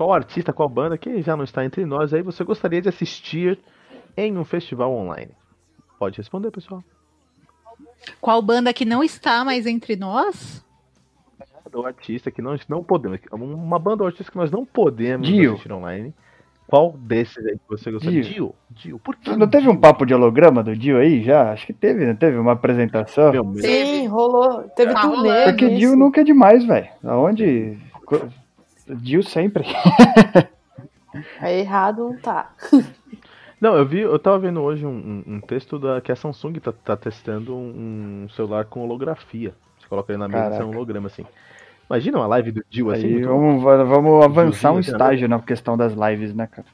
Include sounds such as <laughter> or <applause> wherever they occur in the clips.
qual artista, qual banda que já não está entre nós aí você gostaria de assistir em um festival online? Pode responder, pessoal. Qual banda que não está mais entre nós? Do artista que nós não podemos. Uma banda ou artista que nós não podemos Dio. assistir online. Qual desses aí que você gostaria? Dio. Dio. Dio. Por que? Não teve um papo de holograma do Dio aí já? Acho que teve, não teve? Uma apresentação? Sim, rolou. Teve Tá turnê. Porque disso. Dio nunca é demais, velho. Aonde. Dio sempre. <laughs> É errado, não tá. <laughs> Não, eu vi, eu tava vendo hoje um, um- um texto da que a Samsung tá, tá testando um, celular com holografia. Você coloca ele na mesa e é um holograma assim. Imagina uma live do Dio assim. Aí muito- vamos, vamos avançar um Diozinho, estágio na questão das lives, né, cara?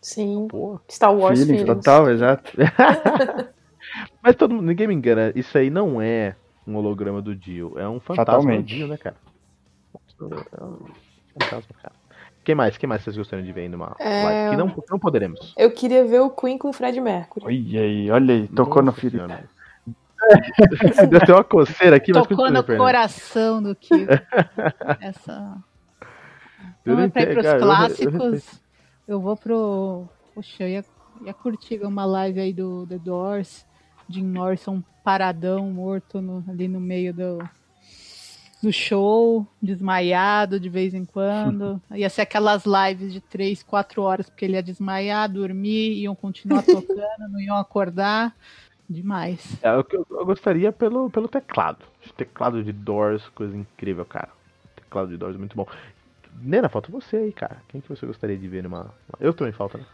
Sim. Pô. Star Wars Feelings, Feelings. total, exato. <laughs> Mas todo mundo, ninguém me engana, isso aí não é um holograma do Dio, é um fantasma Fatalmente. do Dio, né, cara? É um fantasma, cara. Quem mais? Quem mais vocês gostariam de ver aí numa É. live? Que não, não poderemos. Eu queria ver o Queen com o Fred Mercury. Olha aí, olha aí, tocou no Nossa filho. Senhora. <laughs> Deu até uma coceira aqui, mas Tocou continua, no coração do Kiko. <laughs> Essa. Eu Não é pra ir pros cara, eu- eu clássicos. respeito. Eu vou pro. Poxa, eu ia, ia curtir uma live aí do The Doors. Jim Morrison paradão, morto no- ali no meio do, do show, desmaiado de vez em quando. <laughs> ia ser aquelas lives de 3, 4 horas, porque ele ia desmaiar, dormir, iam continuar <laughs> tocando, não iam acordar. Demais. É, eu, eu- eu gostaria pelo, pelo teclado. Teclado de Doors, coisa incrível, cara. Teclado de Doors, muito bom. Nena, falta você aí, cara. Quem que você gostaria de ver numa. Eu também falta, né?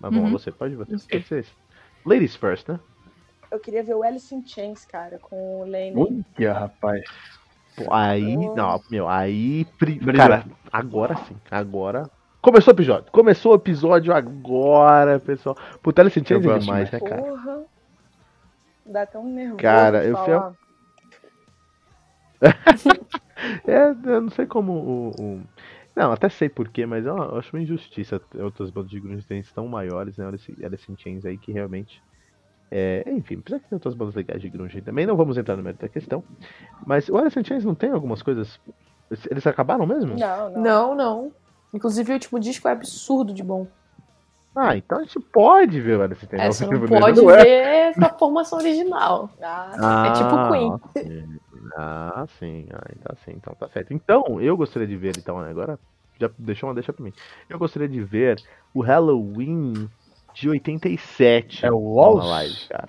Mas bom, Uhum. você, pode você. Pode. Ladies first, né? Eu queria ver o Alice in Chains, cara, com o Lane. Olha, rapaz. Pô, aí, não, meu, aí. Cara, agora sim, agora. Começou o episódio, começou o episódio agora, pessoal. In Chains Eu é demais, né, mais. cara? Porra. Dá um nervoso. Cara, eu fui falar. <laughs> É, eu não sei como o. o- Não, até sei porquê, mas eu, eu acho uma injustiça outras bandas de grunge terem tão maiores, né? Alice, Alice in Chains aí que realmente. É, enfim, apesar que tem outras bandas legais de grunge também, não vamos entrar no mérito da questão. Mas o Alice in Chains não tem algumas coisas. Eles- Eles acabaram mesmo? Não, não. Não, não. Inclusive, o último disco é absurdo de bom. Ah, então a gente pode ver o Alice in Chains. É, você não pode Não é? ver a formação original. Ah, É tipo Queen. sim. Ah, sim. Ah, então sim, então tá certo. Então, eu gostaria de ver, então, agora já deixou uma deixa pra mim. Eu gostaria de ver o Halloween de 87. É o Walls? live, cara.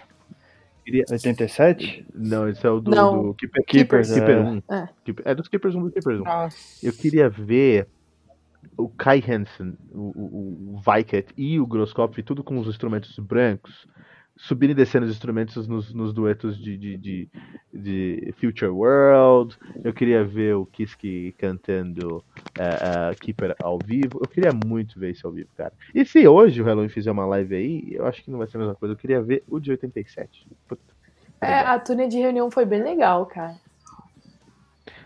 Queria... 87? Não, esse é o do, Não. do Keeper, Keepers, Keeper é. 1. É. É dos Keepers 1 do Keepers 1. Nossa. Eu queria ver o Kai Hansen, o, o, o Viket e o Grosskopf, tudo com os instrumentos brancos, subindo e descendo os instrumentos nos, nos duetos de, de, de, de Future World. Eu queria ver o Kiski cantando eh, eh, Keeper ao vivo. Eu queria muito ver isso ao vivo, cara. E se hoje o Halloween fizer uma live aí, eu acho que não vai ser a mesma coisa. Eu queria ver o de 87. Puta, É, a turnê de reunião foi bem legal, cara.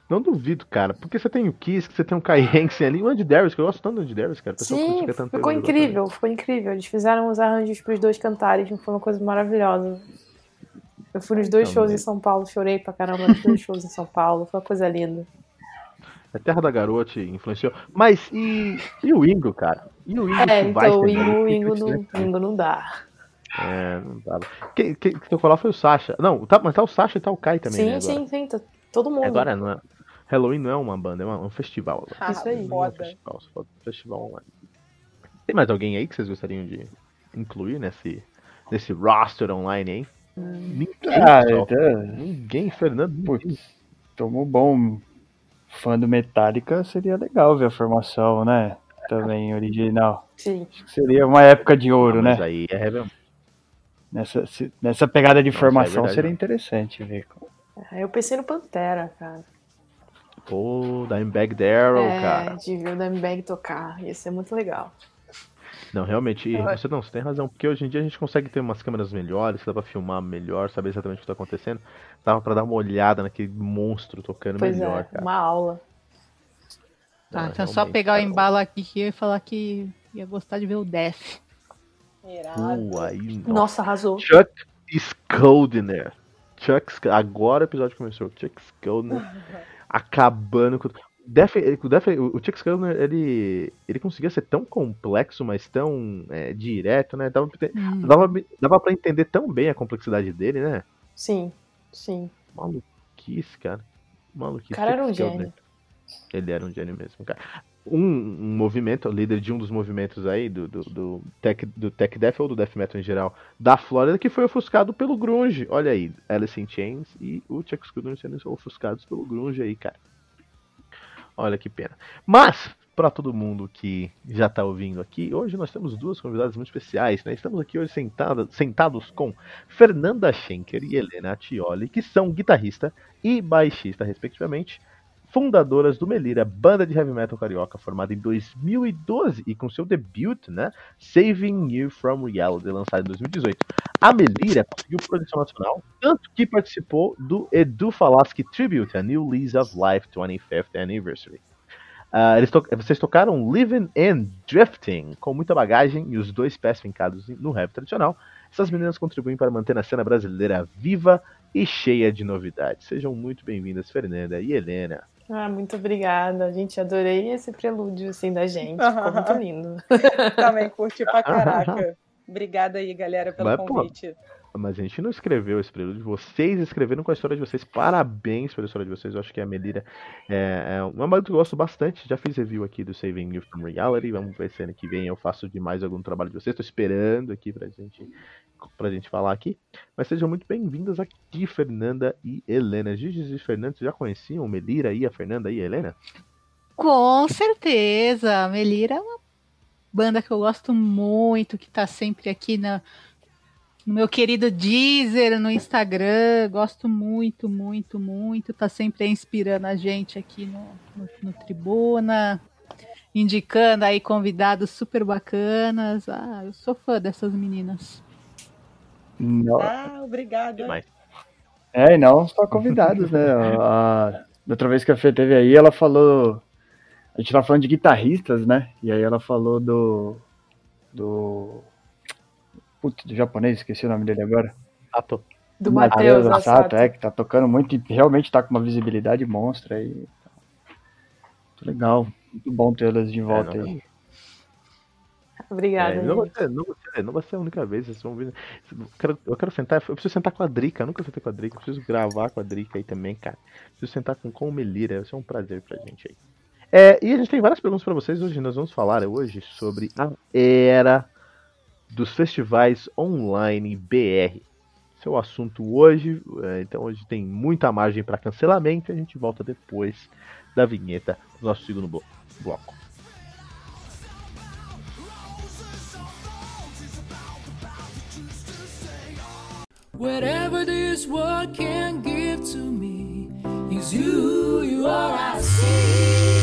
Não duvido, cara. Porque você tem o Kiss, você tem o Kai <laughs> Hansen ali, o Andy Darius, que eu gosto tanto do Andy Darius, cara. Sim, ficou incrível, ficou incrível. Eles fizeram os arranjos pros dois cantarem, foi uma coisa maravilhosa. Eu fui nos dois Também. shows em São Paulo, chorei pra caramba nos dois shows em São Paulo, foi uma coisa linda. A Terra da Garoa te influenciou. Mas e, e o Ingo, cara? E o Ingo É, então o? Ingo, o Ingo, né, não, cara? Ingo não dá. É, não dava. Quem, quem que eu falar foi o Sasha. Não, tá, mas tá o Sasha e tá o Kai também, sim, né, sim, sim, tá todo mundo. Agora não é. Halloween não é uma banda, é uma- um festival agora. Ah, Isso aí. É um foda. festival, só foda, festival online. Tem mais alguém aí que vocês gostariam de incluir nesse, nesse roster online, hein? Ninguém, Ah, então, Ninguém, Fernando. ninguém. Putz, como bom fã do Metallica, seria legal ver a formação, né? Também original. Sim. Acho que seria uma época de ouro, Ah, mas né? aí é rebel- Nessa, se- nessa pegada de é formação verdade, seria né? interessante ver. É, Eu pensei no Pantera, cara. Pô, Dimebag Daryl, é, cara. de ver o Dimebag tocar. Ia ser muito legal. Não, realmente, Eu- você não, você tem razão, porque hoje em dia a gente consegue ter umas câmeras melhores, que dá pra filmar melhor, saber exatamente o que tá acontecendo. Dava pra dar uma olhada naquele monstro tocando Pois melhor, é, cara. uma aula. Tá, Não, então só pegar o cara, embalo aqui e falar que ia gostar de ver o Def. Irado. Uh, aí, não. Nossa, arrasou. Chuck Scoldner. Chuck, Sc- agora o episódio começou. Chuck Scoldner acabando com. Def, o, Def, o Chuck Scoldner, ele, ele conseguia ser tão complexo, mas tão é, direto, né? Dava, Hum. dava, dava pra entender tão bem a complexidade dele, né? Sim, sim. Maluquice, cara. Maluquice. O cara era um Chuck Scoldner. gênio. Ele era um gênio mesmo, cara. Um, um movimento, líder de um dos movimentos aí, do, do, do, tech, do tech death ou do death metal em geral, da Flórida, que foi ofuscado pelo grunge. Olha aí, Alice in Chains e o Chuck Schuldiner sendo ofuscados pelo grunge aí, cara. Olha que pena. Mas, para todo mundo que já tá ouvindo aqui, hoje nós temos duas convidadas muito especiais, né? Estamos aqui hoje sentada, sentados com Fernanda Schenker e Helena Atioli, que são guitarrista e baixista, respectivamente, fundadoras do Melira, banda de heavy metal carioca formada em 2012 e com seu debut, né, Saving You From Reality, lançado em 2018. A Melira conseguiu produção nacional, tanto que participou do Edu Falaschi Tribute, a New Lease of Life 25th Anniversary. Ah, eles to- vocês tocaram Living and Drifting com muita bagagem e os dois pés fincados no rap tradicional. Essas meninas contribuem para manter a cena brasileira viva e cheia de novidades. Sejam muito bem-vindas, Fernanda e Helena. Ah, muito obrigada. Gente, adorei esse prelúdio assim da gente. Ficou muito lindo. <laughs> Também curti pra caraca. <laughs> Obrigada aí, galera, pelo Mas, pô, convite. Mas a gente não escreveu esse prelúdio, vocês escreveram com a história de vocês. Parabéns pela história de vocês. Eu acho que a Melira é, é uma banda que eu gosto bastante. Já fiz review aqui do Saving You from Reality. Vamos ver se ano que vem eu faço de mais algum trabalho de vocês. Estou esperando aqui pra gente, pra gente falar aqui. Mas sejam muito bem-vindas aqui, Fernanda e Helena. Gigi e Fernanda, já conheciam Melira e a Fernanda e a Helena? Com certeza. A Melira é uma banda que eu gosto muito, que tá sempre aqui na, no meu querido Deezer, no Instagram. Gosto muito, muito, muito. Tá sempre inspirando a gente aqui no, no, no Tribuna. Indicando aí convidados super bacanas. Ah, eu sou fã dessas meninas. Não, Ah, obrigada. Demais. É, e não só convidados, né? A, a- da outra vez que a Fê teve aí, ela falou. A gente tava falando de guitarristas, né? E aí ela falou do. Do. Putz, do japonês, esqueci o nome dele agora. Ato. Do Matheus Assato, Assato. é, que tá tocando muito e realmente tá com uma visibilidade monstra aí. Muito legal. Muito bom tê-las de volta É, não- aí. Obrigada, É, não, vai ser, não, vai ser, não vai ser a única vez, vocês vão ver. Eu quero, eu quero sentar, eu preciso sentar com a Drica, eu nunca sentei com a Drica, eu preciso gravar com a Drica aí também, cara. Preciso sentar com, com o Melira, vai ser um prazer pra gente aí. É, e a gente tem várias perguntas pra vocês hoje, nós vamos falar hoje sobre a era dos festivais online BR. Esse é o assunto hoje, é, então hoje tem muita margem pra cancelamento a gente volta depois da vinheta do nosso segundo blo- bloco. Whatever this world can give to me is you, you are I see.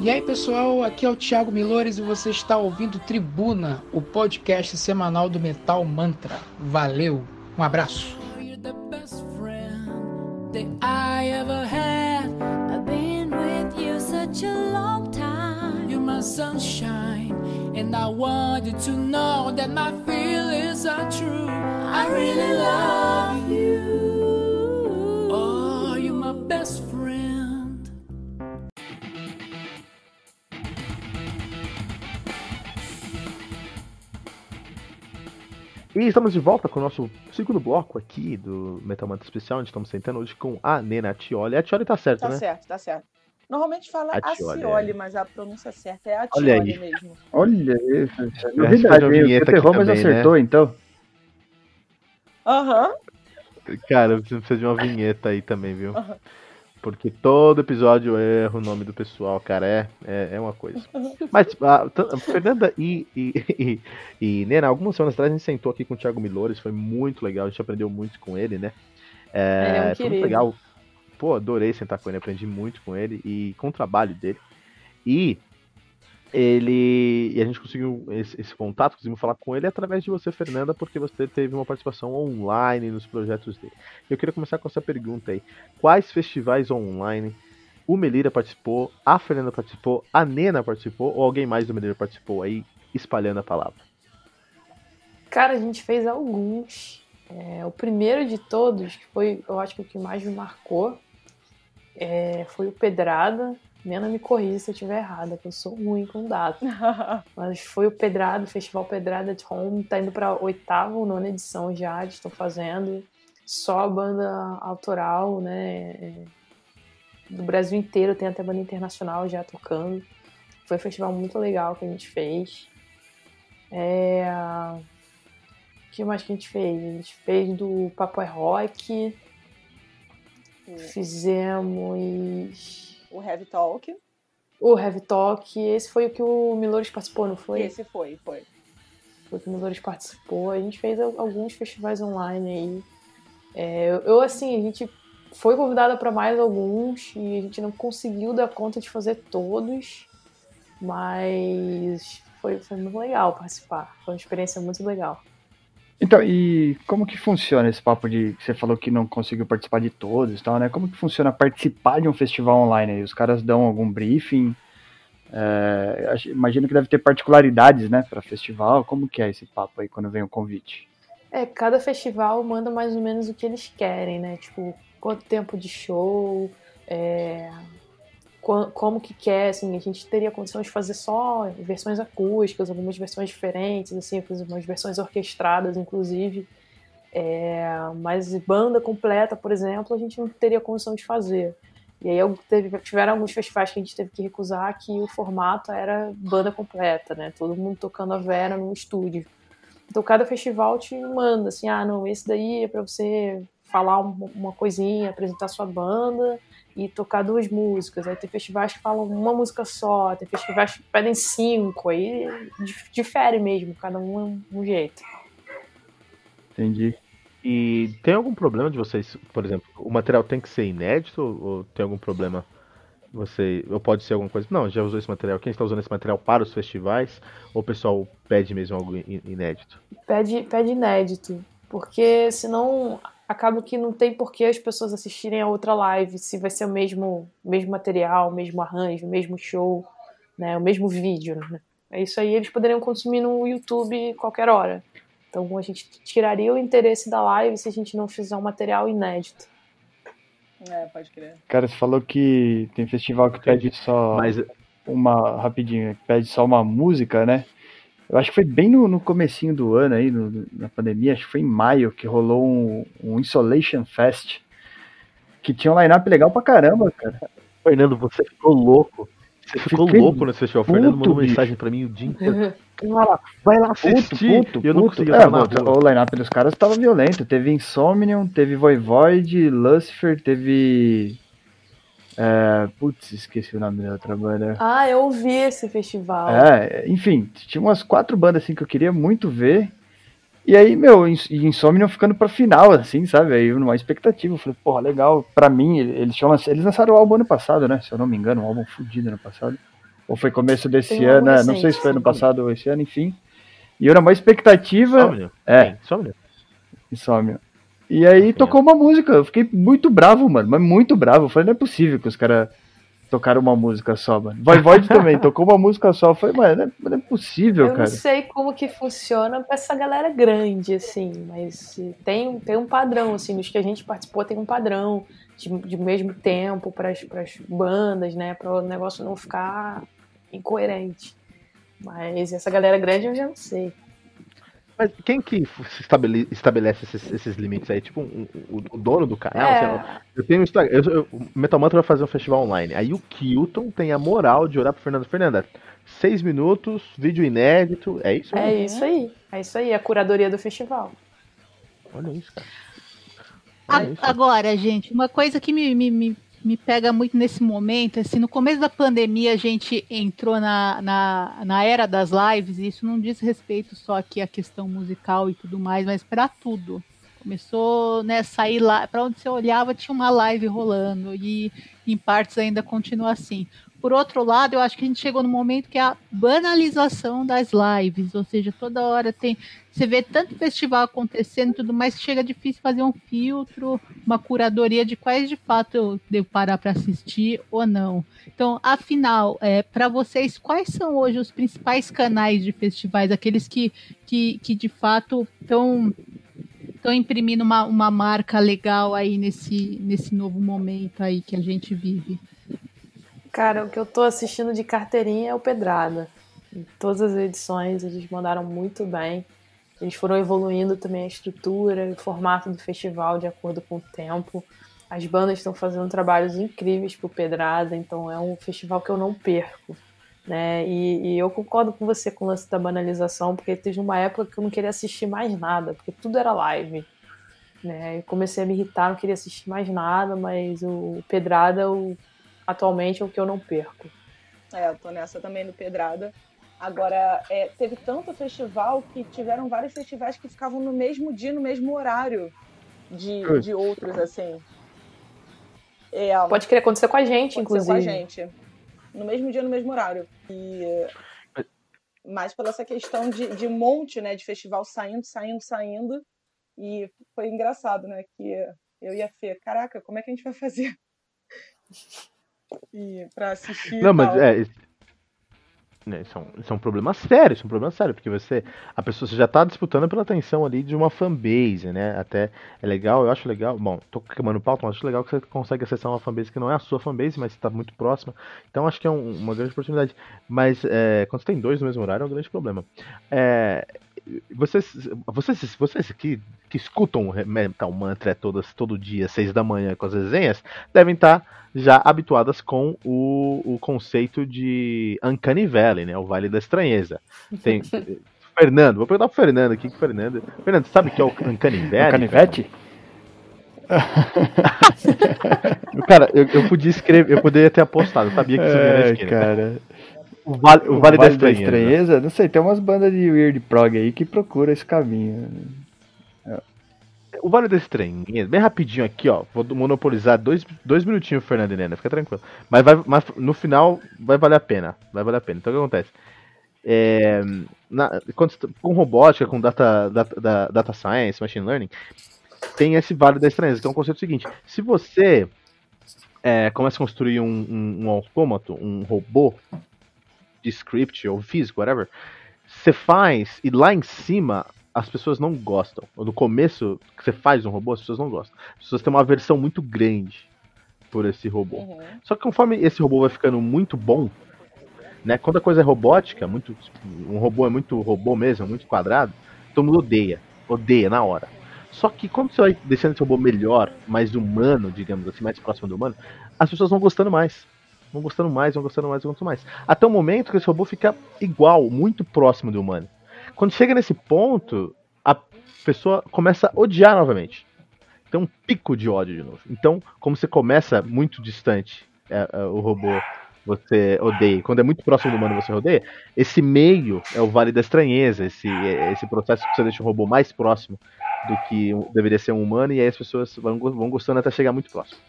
E aí pessoal, aqui é o Thiago Milores e você está ouvindo Tribuna, o podcast semanal do Metal Mantra. Valeu, um abraço. You're the sunshine, and I want you to know that my feelings are true. I really love you. Oh, you're my best friend. E estamos de volta com o nosso segundo bloco aqui do Metal Mantra Especial, onde estamos sentando hoje com a Nena Tioli. A Tioli tá certa, Tá né? certo, tá certo. Normalmente fala Atiole, Acioli, é. mas a pronúncia certa é Olha aí. mesmo. Olha isso, é novidade, a hein? O vinheta Peter Romas também, né? acertou, então. Aham. Cara, você precisa de uma vinheta aí também, viu? Porque todo episódio eu erro o nome do pessoal, cara. É, é, é uma coisa. Mas, a, t- Fernanda e, e, e, e Nena, algumas semanas atrás a gente sentou aqui com o Thiago Milores, foi muito legal, a gente aprendeu muito com ele, né? Ele é um foi muito legal. Pô, adorei sentar com ele, aprendi muito com ele e com o trabalho dele. E ele. E a gente conseguiu esse, esse contato, conseguimos falar com ele através de você, Fernanda, porque você teve uma participação online nos projetos dele. Eu queria começar com essa pergunta aí. Quais festivais online o Melira participou, a Fernanda participou, a Nena participou, ou alguém mais do Melira participou aí, espalhando a palavra? Cara, a gente fez alguns. É, o primeiro de todos, que foi, eu acho que o que mais me marcou, é, foi o Pedrada. Nena me corrija se eu estiver errada, que eu sou ruim com data. <laughs> Mas foi o Pedrada, o Festival Pedrada de Home, tá indo pra oitava ou nona edição já, estão fazendo. Só a banda autoral, né? é, Do Brasil inteiro, tem até banda internacional já tocando. Foi um festival muito legal que a gente fez. É... O que mais que a gente fez? A gente fez do Papo é Rock. Fizemos O Heavy Talk. o Heavy Talk. Esse foi o que o Milores participou, não foi? Esse foi, foi. Foi o que o Milores participou. A gente fez al- alguns festivais online aí. É, eu, eu, assim, a gente foi convidada para mais alguns e a gente não conseguiu dar conta de fazer todos, mas foi, foi muito legal participar. Foi uma experiência muito legal. Então, e como que funciona esse papo de que você falou que não conseguiu participar de todos e tal, né? Como que funciona participar de um festival online aí? Os caras dão algum briefing? É, imagino que deve ter particularidades, né, para festival. Como que é esse papo aí quando vem o convite? É, cada festival manda mais ou menos o que eles querem, né? Tipo, quanto tempo de show, é, como que quer, assim, a gente teria condição de fazer só versões acústicas, algumas versões diferentes, assim, eu fiz umas versões orquestradas, inclusive. É, mas banda completa, por exemplo, a gente não teria condição de fazer. E aí teve, tiveram alguns festivais que a gente teve que recusar que o formato era banda completa, né? Todo mundo tocando a Vera no estúdio. Então cada festival te manda assim, ah, não, esse daí é para você falar um- uma coisinha, apresentar sua banda e tocar duas músicas. Aí tem festivais que falam uma música só, tem festivais que pedem cinco, aí dif- difere mesmo, cada um é um- jeito. Entendi. E tem algum problema de vocês, por exemplo, o material tem que ser inédito ou tem algum problema? Você, ou pode ser alguma coisa? Não, já usou esse material. Quem está usando esse material para os festivais? Ou o pessoal pede mesmo algo in- inédito? Pede, pede inédito, porque senão acaba que não tem por que as pessoas assistirem a outra live se vai ser o mesmo, mesmo material, o mesmo arranjo, o mesmo show, né, o mesmo vídeo. Né? É isso aí, eles poderiam consumir no YouTube qualquer hora. Então a gente tiraria o interesse da live se a gente não fizer um material inédito. É, pode crer. Cara, você falou que tem festival que pede só Mas uma rapidinho, que pede só uma música, né? Eu acho que foi bem no, no comecinho do ano aí, no- na pandemia, acho que foi em maio que rolou um, um Insolation Fest, que tinha um line-up legal pra caramba, cara. Fernando, você ficou louco. Você ficou Fiquei louco nesse festival. O Fernando puto, mandou bicho. mensagem pra mim o dia <laughs> inteiro. Vai lá, vai lá assistir. Puto, puto, e eu não puto. conseguia É, o- o line-up dos caras tava violento. Teve Insomnium, teve Voivod, Lucifer, teve... É, putz, esqueci o nome da outra banda. Ah, eu ouvi esse festival. É, enfim, tinha umas quatro bandas assim que eu queria muito ver. E aí, meu, Ins- Insomnium ficando pra final, assim, sabe? Aí numa expectativa, eu falei, porra, legal. Pra mim, ele- eles, tinham eles lançaram o álbum ano passado, né? Se eu não me engano, um álbum fudido ano passado. Ou foi começo desse um ano, né? não sei se foi ano passado ou esse ano, enfim. E eu numa expectativa. Insônia? É, Insônia. Insomnium. E aí tocou uma música, eu fiquei muito bravo, mano, mas muito bravo. Eu falei, não é possível que os caras tocaram uma música só, mano. Voivod <laughs> também tocou uma música só. Eu falei, mano, não é, não é possível, Eu cara. não sei como que funciona pra essa galera grande, assim, mas tem, tem um padrão, assim, nos que a gente participou tem um padrão de, de mesmo tempo para as bandas, né, para o negócio não ficar incoerente. Mas essa galera grande eu já não sei. Mas quem que estabelece esses, esses limites aí? Tipo, um- um- o, dono do canal? É. lá. Eu tenho um Instagram. Eu, eu, o Metal Mantra vai fazer um festival online. Aí o Kilton tem a moral de orar pro Fernando. Fernanda, seis minutos, vídeo inédito. É isso? É mesmo? isso aí, é isso aí, a curadoria do festival. Olha isso, cara. A- isso. Agora, gente, uma coisa que me, me, me, me pega muito nesse momento, assim, no começo da pandemia a gente entrou na, na, na era das lives, e isso não diz respeito só aqui à questão musical e tudo mais, mas para tudo. Começou, né, sair lá, para onde você olhava tinha uma live rolando e em partes ainda continua assim. Por outro lado, eu acho que a gente chegou no momento que é a banalização das lives, ou seja, toda hora tem, você vê tanto festival acontecendo e tudo mais, chega difícil fazer um filtro, uma curadoria de quais de fato eu devo parar para assistir ou não. Então, afinal, é, para vocês, quais são hoje os principais canais de festivais, aqueles que, que, que de fato estão estão imprimindo uma, uma marca legal aí nesse, nesse novo momento aí que a gente vive. Cara, o que eu tô assistindo de carteirinha é o Pedrada. Em todas as edições eles mandaram muito bem. Eles foram evoluindo também a estrutura, o formato do festival de acordo com o tempo. As bandas estão fazendo trabalhos incríveis pro Pedrada, então é um festival que eu não perco. Né? E, e eu concordo com você com o lance da banalização, porque teve uma época que eu não queria assistir mais nada, porque tudo era live. Né? Eu comecei a me irritar, não queria assistir mais nada, mas o Pedrada o, atualmente é o que eu não perco. É, eu tô nessa também do Pedrada. Agora, é, teve tanto festival que tiveram vários festivais que ficavam no mesmo dia, no mesmo horário de, de outros, assim. É, Pode querer acontecer com a gente, Aconteceu inclusive. com a gente. No mesmo dia, no mesmo horário. E mais pela essa questão de, de monte, né, de festival saindo, saindo, saindo. E foi engraçado, né, que eu e a Fê, caraca, como é que a gente vai fazer? E pra assistir. Não, mas é. Isso, né, isso é um, isso é um problema sério, isso é um problema sério, porque você. A pessoa você já tá disputando pela atenção ali de uma fanbase, né? Até é legal, eu acho legal. Bom, tô queimando pauta, mas acho legal que você consegue acessar uma fanbase que não é a sua fanbase, mas está muito próxima. Então acho que é um- uma grande oportunidade. Mas é, quando você tem dois no mesmo horário é um grande problema. É, vocês, vocês, vocês que, que escutam o Metal Mantra todas, todo dia, seis da manhã com as resenhas, devem estar já habituadas com o, o conceito de Uncanny Valley, né? O Vale da Estranheza. Tem, <laughs> Fernando, vou perguntar pro Fernando aqui, que o Fernando. Fernando, sabe o que é o Uncanny Valley? O canivete? <laughs> Cara, eu, eu podia escrever, eu poderia ter apostado, eu sabia que isso vinha na É, esquina. cara. O Vale, o vale, da Estranheza. Estranheza? Não sei, tem umas bandas de weird prog aí que procuram esse caminho. O Vale da Estranheza, bem rapidinho aqui, ó. Vou monopolizar dois, dois minutinhos, Fernando e Nena, fica tranquilo. Mas, vai, mas no final vai valer a pena. Vai valer a pena. Então o que acontece? É, na- com robótica, com data, data, da- data science, machine learning, tem esse Vale da Estranheza, que é um conceito seguinte. Se você é, começa a construir um, um, um autômato, um robô de script ou físico, whatever, você faz e lá em cima as pessoas não gostam. No começo que você faz um robô, as pessoas não gostam. As pessoas têm uma aversão muito grande por esse robô. Uhum. Só que conforme esse robô vai ficando muito bom, né? Quando a coisa é robótica, muito, um robô é muito robô mesmo, muito quadrado, todo mundo odeia. Odeia na hora. Só que quando você vai deixando esse robô melhor, mais humano, digamos assim, mais próximo do humano, as pessoas vão gostando mais. Vão gostando mais, vão gostando mais, vão gostando mais. Até o momento que esse robô fica igual, muito próximo do humano. Quando chega nesse ponto, a pessoa começa a odiar novamente. Tem um pico de ódio de novo. Então, como você começa muito distante, é, é, o robô você odeia. Quando é muito próximo do humano, você odeia. Esse meio é o vale da estranheza. Esse, é- esse processo que você deixa o robô mais próximo do que deveria ser um humano. E aí as pessoas vão, vão gostando até chegar muito próximo.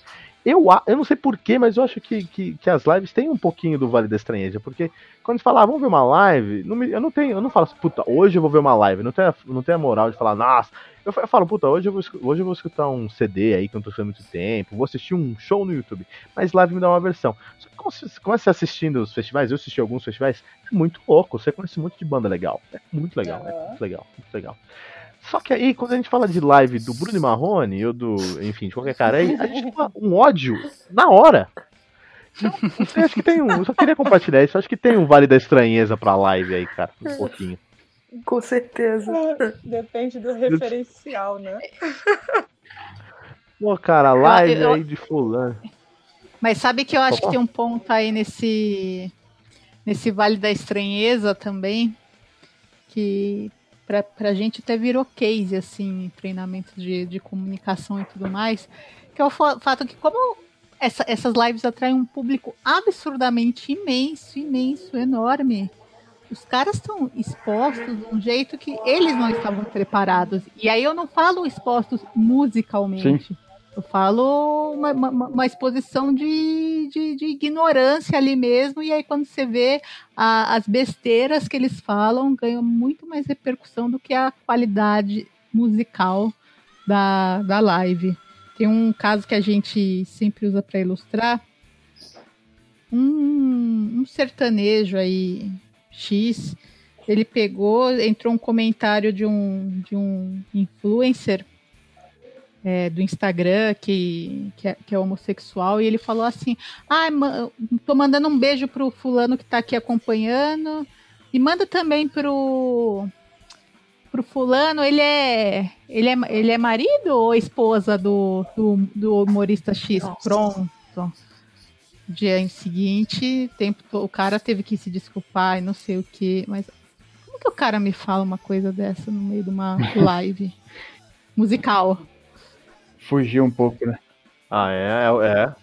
Eu, eu não sei porquê, mas eu acho que, que, que as lives têm um pouquinho do Vale da Estranheza, porque quando você fala, ah, vamos ver uma live, não me- eu não tenho, eu não falo assim, puta, hoje eu vou ver uma live, não tenho, a- não tenho a moral de falar, nossa, eu, eu falo, puta, hoje eu, vou, hoje eu vou escutar um CD aí que eu não tô fazendo muito tempo, vou assistir um show no YouTube, mas live me dá uma versão. Só que quando você começa assistindo os festivais, eu assisti alguns festivais, é muito louco, você conhece monte de banda legal, é muito legal, é muito legal, muito legal. Só que aí, quando a gente fala de live do Bruno e Marrone, ou do, enfim, de qualquer cara aí, a gente fala um ódio na hora. Então, não sei, acho que tem um. Eu só queria compartilhar isso. Acho que tem um Vale da Estranheza pra live aí, cara. Um pouquinho. Com certeza. Depende do referencial, né? Pô, cara, live eu- aí de fulano. Mas sabe que eu acho que Opa. tem um ponto aí nesse nesse Vale da Estranheza também, que pra, pra gente até virou case, assim, treinamento de, de comunicação e tudo mais, que é o fa- fato que como essa- essas lives atraem um público absurdamente imenso, imenso, enorme, os caras estão expostos de um jeito que eles não estavam preparados. E aí eu não falo expostos musicalmente. Eu falo uma, uma, uma exposição de, de, de ignorância ali mesmo, e aí quando você vê a- as besteiras que eles falam, ganham muito mais repercussão do que a qualidade musical da, da live. Tem um caso que a gente sempre usa para ilustrar. Um, um sertanejo aí, X, ele pegou, entrou um comentário de um, de um influencer é, do Instagram que, que, é, que é homossexual e ele falou assim: Ah, ma- tô mandando um beijo pro fulano que tá aqui acompanhando e manda também pro pro fulano, ele é ele é, ele é marido ou esposa do, do, do humorista X? Nossa. Pronto. Dia seguinte, tempo, o cara teve que se desculpar e não sei o que, mas como que o cara me fala uma coisa dessa no meio de uma <laughs> live musical? Fugir um pouco, né? Ah, é, é. é.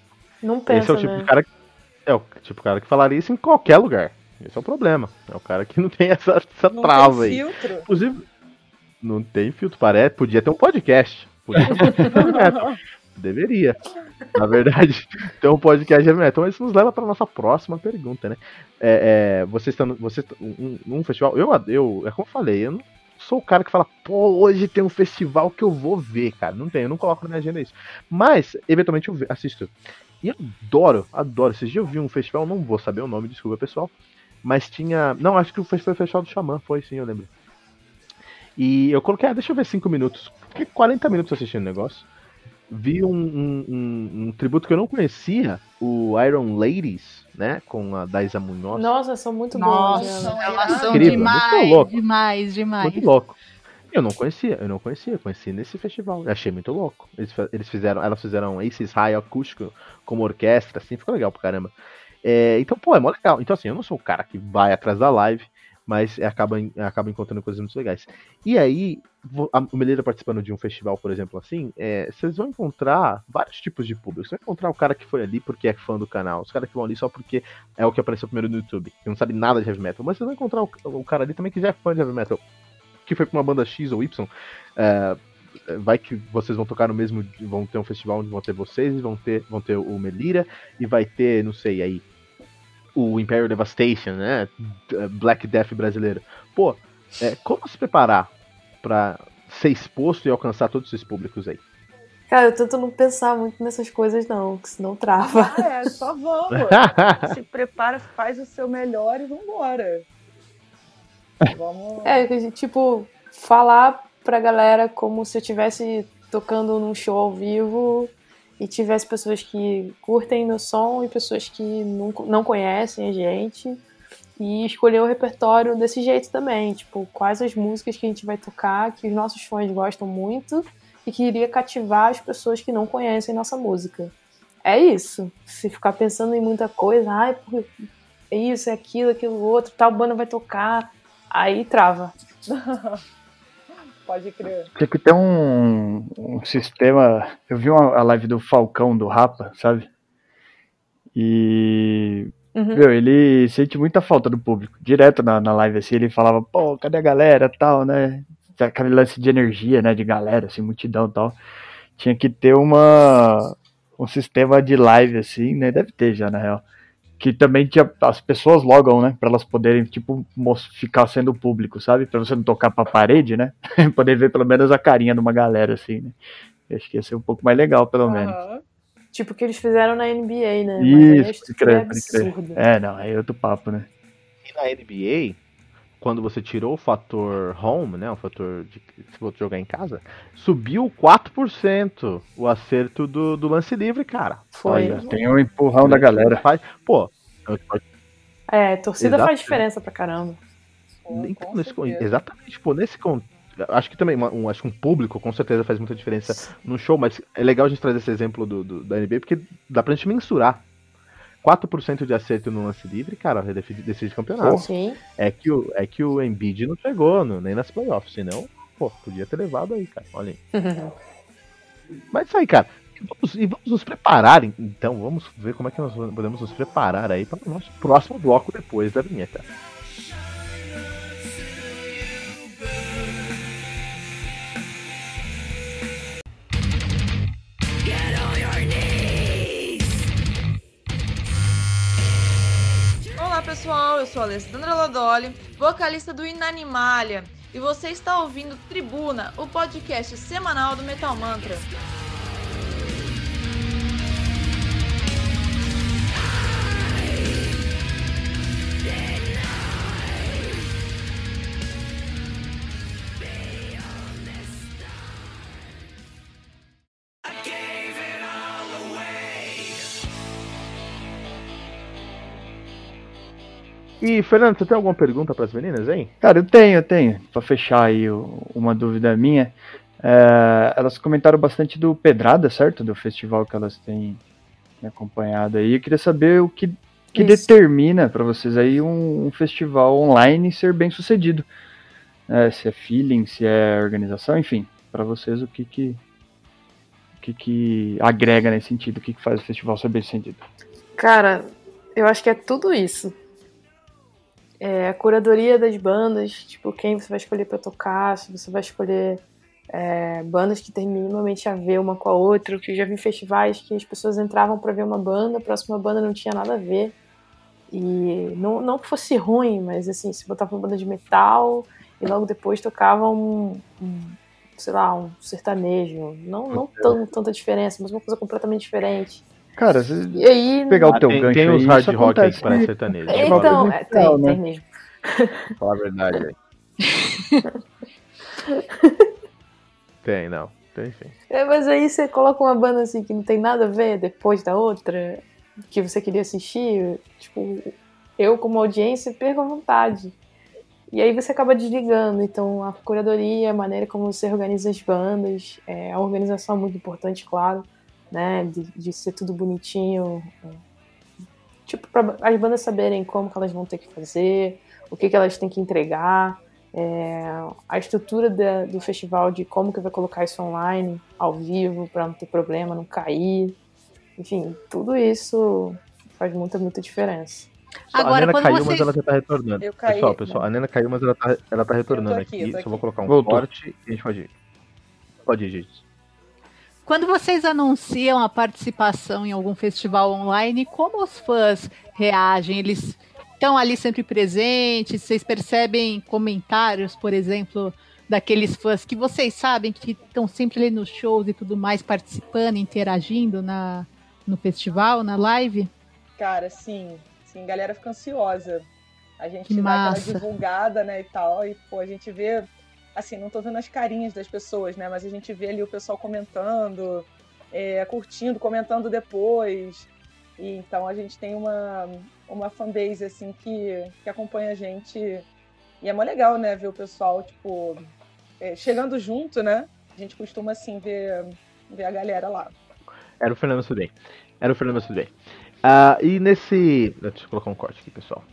Não pensa, Esse é o tipo né? de cara que. É o tipo de cara que falaria isso em qualquer lugar. Esse é o problema. É o cara que não tem essa, essa Não trava tem aí. filtro. Inclusive, não tem filtro, parece. Podia ter um podcast. Podia ter um podcast. <laughs> Deveria. Na verdade, <laughs> ter um podcast de heavy metal. Isso nos leva para nossa próxima pergunta, né? É, é, você está no, você está um, um festival. Eu, eu, é como eu falei, eu não sou o cara que fala, pô, hoje tem um festival que eu vou ver, cara. Não tem, eu não coloco na minha agenda isso. Mas, eventualmente, eu assisto. E adoro, adoro. Esses dias eu vi um festival, não vou saber o nome, desculpa, pessoal. Mas tinha. Não, acho que foi foi o festival do Xamã, foi sim, eu lembro. E eu coloquei, ah, deixa eu ver 5 minutos. Fiquei 40 minutos assistindo o negócio. Vi um, um- um- um tributo que eu não conhecia, o Iron Ladies, né? Com a Daisa Munhoz. Nossa, são muito bons. Nossa, né? elas são Incrível, demais, louco. demais, demais. Muito louco. Eu não conhecia, eu não conhecia, eu conheci nesse festival. Eu achei muito louco. Eles, eles fizeram, elas fizeram Aces High acústico como orquestra, assim, ficou legal pra caramba. É, então, pô, é mó legal. Então, assim, eu não sou o cara que vai atrás da live, mas acaba, acaba encontrando coisas muito legais. E aí, o Meleira participando de um festival, por exemplo, assim, é, vocês vão encontrar vários tipos de público. Você vai encontrar o cara que foi ali porque é fã do canal, os caras que vão ali só porque é o que apareceu primeiro no YouTube, que não sabe nada de heavy metal. Mas vocês vão encontrar o, o cara ali também que já é fã de heavy metal, que foi pra uma banda X ou Y. é, vai que vocês vão tocar no mesmo. Vão ter um festival onde vão ter vocês, vão ter, vão ter o Melira, e vai ter, não sei, aí. O Imperial Devastation, né? Black Death brasileiro. Pô, é, como se preparar pra ser exposto e alcançar todos esses públicos aí? Cara, eu tento não pensar muito nessas coisas, não, que senão trava. Ah, é, só <laughs> vamos. <laughs> Se prepara, faz o seu melhor e vambora. Vamos. É, que, tipo, falar pra galera como se eu estivesse tocando num show ao vivo e tivesse pessoas que curtem meu som e pessoas que não, não conhecem a gente. E escolher o repertório desse jeito também, tipo, quais as músicas que a gente vai tocar, que os nossos fãs gostam muito e que iria cativar as pessoas que não conhecem nossa música. É isso. Se ficar pensando em muita coisa, ai, é isso, é aquilo, aquilo outro, tal banda vai tocar, aí trava. <laughs> Pode crer. Tinha que ter um, um sistema. Eu vi uma, a live do Falcão, do Rapa, sabe? E. Uhum. Meu, ele sente muita falta do público. Direto na, na live, assim, ele falava, pô, cadê a galera tal, né? Aquele lance de energia, né? De galera, assim, multidão e tal. Tinha que ter uma. Um sistema de live, assim, né? Deve ter já, na real. Que também tinha, as pessoas logam, né? Pra elas poderem, tipo, ficar sendo público, sabe? Pra você não tocar pra parede, né? <laughs> Poder ver pelo menos a carinha de uma galera, assim, né? Eu acho que ia ser um pouco mais legal, pelo menos. Aham. Tipo o que eles fizeram na NBA, né? Mas Isso, estrutura é crer. absurda. É, não, aí é outro papo, né? E na NBA, quando você tirou o fator home, né? O fator de se você jogar em casa, subiu 4% o acerto do, do lance livre, cara. Foi. Olha, tem um empurrão da galera. Faz, pô, É, torcida Exato. faz diferença pra caramba. Então, com nesse, exatamente, pô, nesse Acho que também, um, acho que um público com certeza faz muita diferença no show, mas é legal a gente trazer esse exemplo do, do- da NBA, porque dá pra gente mensurar. 4% de acerto no lance livre, cara, decide, decide campeonato. Sim. É que o, é que o Embiid não chegou no- nem nas playoffs, senão, pô, podia ter levado aí, cara. Olha aí. <laughs> Mas isso aí, cara. E vamos, e vamos nos preparar, então, vamos ver como é que nós podemos nos preparar aí para o nosso próximo bloco depois da vinheta. Pessoal, eu sou Alessandra Lodoli, vocalista do Inanimalha, e você está ouvindo Tribuna, o podcast semanal do Metal Mantra. E, Fernando, você tem alguma pergunta para as meninas, hein? Cara, eu tenho, eu tenho. Pra fechar aí o- uma dúvida minha. É, elas comentaram bastante do Pedrada, certo? Do festival que elas têm acompanhado aí. Eu queria saber o que, que Isso. determina pra vocês aí um, um festival online ser bem sucedido. É, se é feeling, se é organização, enfim. Pra vocês, o que que, o que que agrega nesse sentido? O que que faz o festival ser bem sucedido? Cara, eu acho que é tudo isso. É a curadoria das bandas, tipo, quem você vai escolher pra tocar, se você vai escolher é, bandas que têm minimamente a ver uma com a outra, que eu já vi festivais que as pessoas entravam pra ver uma banda, a próxima banda não tinha nada a ver. E não, não que fosse ruim, mas assim, se botava uma banda de metal e logo depois tocava um, um, sei lá, um sertanejo. Não, não tão, tanta diferença, mas uma coisa completamente diferente. Cara, se E aí. pegar o teu tem, gancho tem aí, os hard isso rock aí acontece. que parece sertanejo. Então, Fala é, tem, né? tem mesmo. Fala a verdade aí. <laughs> tem, não. Tem sim. É, mas aí você coloca uma banda assim que não tem nada a ver depois da outra, que você queria assistir, tipo, eu como audiência perco a vontade. E aí você acaba desligando. Então a curadoria, a maneira como você organiza as bandas, é, a organização é muito importante, claro, né? De, de ser tudo bonitinho. Tipo, para as bandas saberem como que elas vão ter que fazer, o que, que elas têm que entregar. É, a estrutura da- do festival de como que vai colocar isso online, ao vivo, para não ter problema, não cair. Enfim, tudo isso faz muita, muita diferença. a Agora, Nena quando caiu, vocês- mas ela já tá retornando. Eu caí, pessoal, pessoal, né? a Nena caiu, mas ela tá, ela tá retornando Eu aqui, aqui. eu Só vou aqui. colocar um Voltou. corte e a gente pode ir. Pode ir, gente. Quando vocês anunciam a participação em algum festival online, como os fãs reagem? Eles estão ali sempre presentes? Vocês percebem comentários, por exemplo, daqueles fãs que vocês sabem que estão sempre ali nos shows e tudo mais, participando, interagindo na, no festival, na live? Cara, sim, sim, a galera fica ansiosa. A gente Que dá massa. aquela divulgada, né, e tal, e pô, a gente vê, assim, não tô vendo as carinhas das pessoas, né, mas a gente vê ali o pessoal comentando, é, curtindo, comentando depois. E então a gente tem uma, uma fanbase, assim, que, que acompanha a gente. E é mó legal, né, ver o pessoal, tipo, é, chegando junto, né? A gente costuma, assim, ver, ver a galera lá. Era o Fernando Sudem. Era o Fernando Sudem. Ah, e nesse. Deixa eu colocar um corte aqui, pessoal.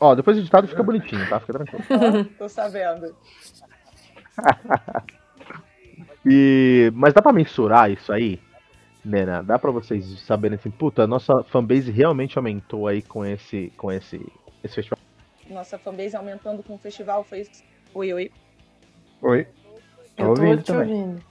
Ó, depois do editado fica bonitinho, tá? Fica tranquilo. <laughs> Ó, tô sabendo. <laughs> E... Mas dá pra mensurar isso aí, Nena? Dá pra vocês saberem assim, puta, a nossa fanbase realmente aumentou aí com esse, com esse, esse festival. Nossa fanbase aumentando com o festival foi. Oi, oi. Oi. Tô Eu tô ouvindo te também. ouvindo.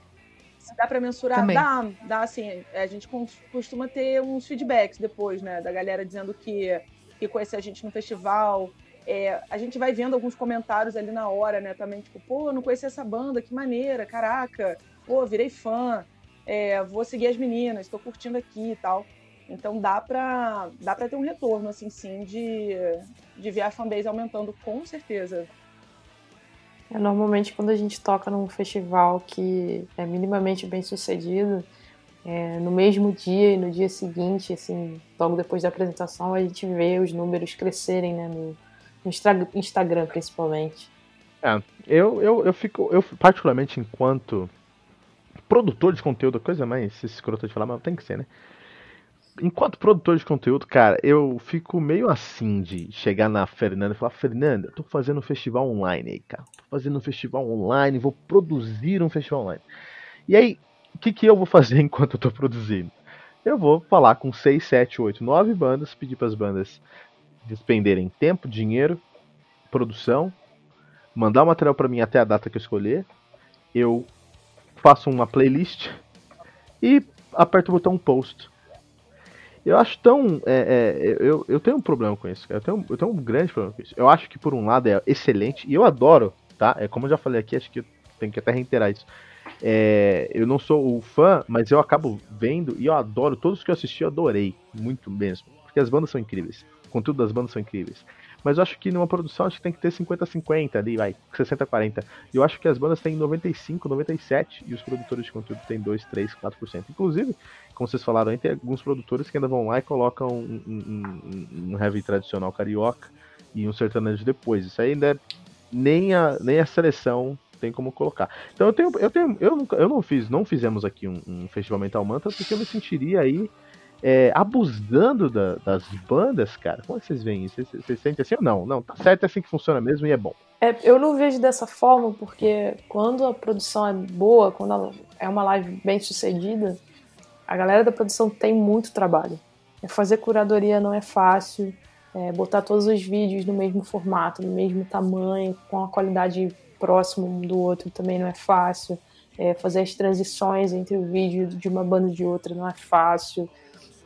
Se dá pra mensurar, Também. dá, dá assim. A gente costuma ter uns feedbacks depois, né? Da galera dizendo que, que conhecer a gente no festival. É, a gente vai vendo alguns comentários ali na hora, né? Também, tipo, pô, não conhecia essa banda, que maneira, caraca, pô, virei fã, é, vou seguir as meninas, tô curtindo aqui e tal. Então dá pra, dá pra ter um retorno, assim, sim, de, de ver a fanbase aumentando, com certeza. É, normalmente quando a gente toca num festival que é minimamente bem sucedido, é, no mesmo dia e no dia seguinte, assim, logo depois da apresentação, a gente vê os números crescerem, né, no, no Instagram principalmente. Eu, eu, eu fico, eu particularmente enquanto produtor de conteúdo, coisa mais escrota de falar, mas tem que ser, né? Enquanto produtor de conteúdo, cara, eu fico meio assim de chegar na Fernanda e falar, Fernanda, tô fazendo um festival online aí, cara. Tô fazendo um festival online, vou produzir um festival online. E aí, o que, que eu vou fazer <laughs> enquanto eu tô produzindo? Eu vou falar com 6, 7, 8, 9 bandas, pedir para as bandas despenderem tempo, dinheiro, produção, mandar o material para mim até a data que eu escolher. Eu faço uma playlist e aperto o botão post. Eu acho tão. é, é, eu, eu tenho um problema com isso, cara. Eu tenho, eu tenho um grande problema com isso. Eu acho que, por um lado, é excelente, e eu adoro, tá? É como eu já falei aqui, acho que tenho que até reiterar isso. É, eu não sou o fã, mas eu acabo vendo e eu adoro. Todos que eu assisti, eu adorei. Muito mesmo. Porque as bandas são incríveis. O conteúdo das bandas são incríveis. Mas eu acho que numa produção acho que tem que ter 50-50 ali, vai, 60-40. E eu acho que as bandas têm 95, 97 e os produtores de conteúdo têm 2, 3, 4%. Inclusive, como vocês falaram tem alguns produtores que ainda vão lá e colocam um, um, um, um heavy tradicional carioca e um sertanejo depois. Isso aí ainda é, nem a, nem a seleção tem como colocar. Então eu tenho, eu tenho, eu nunca, eu não fiz, não fizemos aqui um, um festival Mental Mantra porque eu me sentiria aí é, abusando da- das bandas, cara. Como é que vocês veem isso? Vocês, vocês sentem assim ou não? Não, tá certo, é assim que funciona mesmo e é bom. É, eu não vejo dessa forma, porque quando a produção é boa, quando é uma live bem sucedida, a galera da produção tem muito trabalho. É, Fazer curadoria não é fácil, é, botar todos os vídeos no mesmo formato, no mesmo tamanho, com a qualidade próxima um do outro também não é fácil. É, fazer as transições entre o vídeo de uma banda e de outra não é fácil.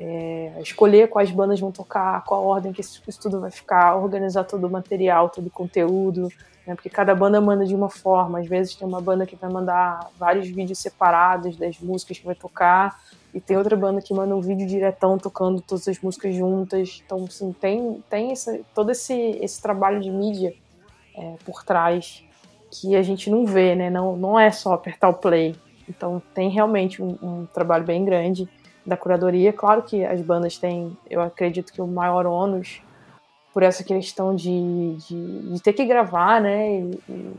É, escolher quais bandas vão tocar, qual ordem que isso tudo vai ficar, organizar todo o material, todo o conteúdo, né? porque cada banda manda de uma forma. Às vezes tem uma banda que vai mandar vários vídeos separados das músicas que vai tocar, e tem outra banda que manda um vídeo diretão tocando todas as músicas juntas. Então, assim, tem, tem esse, todo esse, esse trabalho de mídia é, por trás que a gente não vê, né? Não, não é só apertar o play. Então, tem realmente um, um trabalho bem grande da curadoria. Claro que as bandas têm, eu acredito que o maior ônus por essa questão de, de, de ter que gravar, né? E, e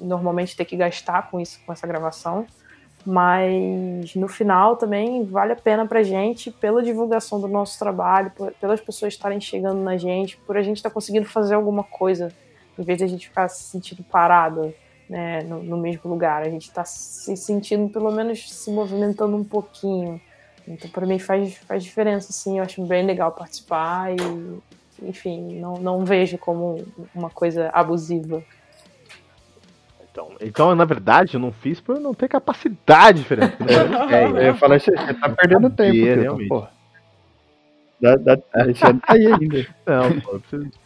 normalmente ter que gastar com isso, com essa gravação. Mas no final também vale a pena pra gente, pela divulgação do nosso trabalho, por- pelas pessoas estarem chegando na gente, por a gente estar conseguindo fazer alguma coisa, em vez de a gente ficar se sentindo parado né, no, no mesmo lugar. A gente está se sentindo, pelo menos, se movimentando um pouquinho. Então, para mim, faz, faz diferença, sim. Eu acho bem legal participar e, enfim, não, não vejo como uma coisa abusiva. Então, então, na verdade, eu não fiz por não ter capacidade, Fernando. <laughs> ideia. Eu ia falar, você tá perdendo tempo, Kilton, realmente. pô. Dá, dá, tá aí ainda. Não, pô, eu preciso...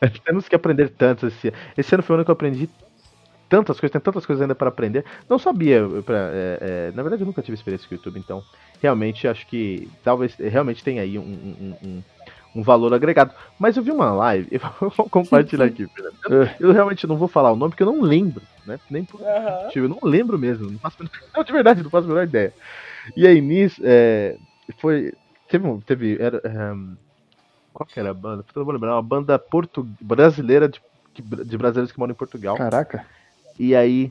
<laughs> Temos que aprender tanto esse Esse ano foi o ano que eu aprendi tantas coisas, tem tantas coisas ainda para aprender. Não sabia, pra, é, é, na verdade eu nunca tive experiência com o YouTube, então realmente acho que talvez realmente tenha aí um, um, um, um valor agregado. Mas eu vi uma live, <laughs> eu vou compartilhar aqui, Fernando. Eu, eu realmente não vou falar o nome porque eu não lembro, né? Nem por motivo, eu não lembro mesmo. Não, faço, <laughs> não, de verdade, não faço a menor ideia. E aí nisso, é, foi. Teve. um- teve era, ehm, qual que era a banda? Eu não vou lembrar. Uma banda portu, brasileira de, de brasileiros que moram em Portugal. Caraca. E aí,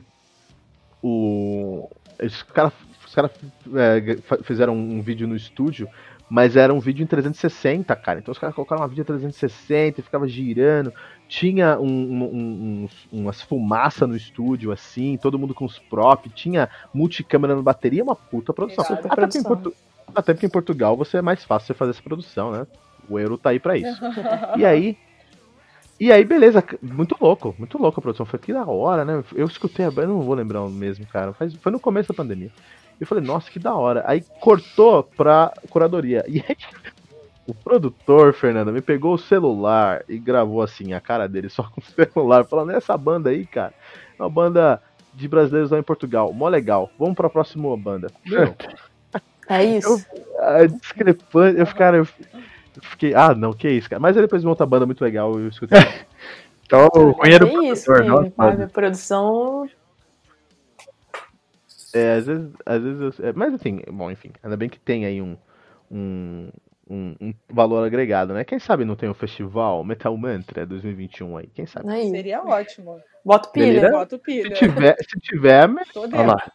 o. Os caras os cara, é, fizeram um vídeo no estúdio, mas era um vídeo em 360, cara. Então os caras colocaram uma vídeo em 360 e ficava girando. Tinha um- um- uns- umas fumaças no estúdio, assim, todo mundo com os props. Tinha multicâmera na bateria, uma puta produção. Até porque, em Portu- até porque em Portugal você é mais fácil você fazer essa produção, né? O euro tá aí pra isso. <laughs> E aí, e aí, beleza, muito louco, muito louco a produção. Foi que da hora, né? Eu escutei a banda, eu não vou lembrar mesmo, cara. Faz- foi no começo da pandemia. Eu falei, nossa, que da hora. Aí cortou pra curadoria. E aí, <laughs> o produtor, Fernando, me pegou o celular e gravou assim a cara dele só <laughs> com o celular, falando: essa banda aí, cara, é uma banda de brasileiros lá em Portugal, mó legal. Vamos pra próxima banda. Meu, É isso. a discrepância. Eu, cara, eu eu fiquei, ah, não, que isso, cara. Mas aí depois uma outra banda muito legal, eu escutei. <laughs> Então, o ruim é é isso, produtor, nossa, a produção. É, às vezes, às vezes eu- é, mas assim, bom, enfim, ainda bem que tem aí um, um, um, um valor agregado, né? Quem sabe não tem um festival Metal Mantra 2021 aí, quem sabe? Aí, Seria ótimo. bota pilha. Bota o Se pilha. tiver, se tiver, Olha lá,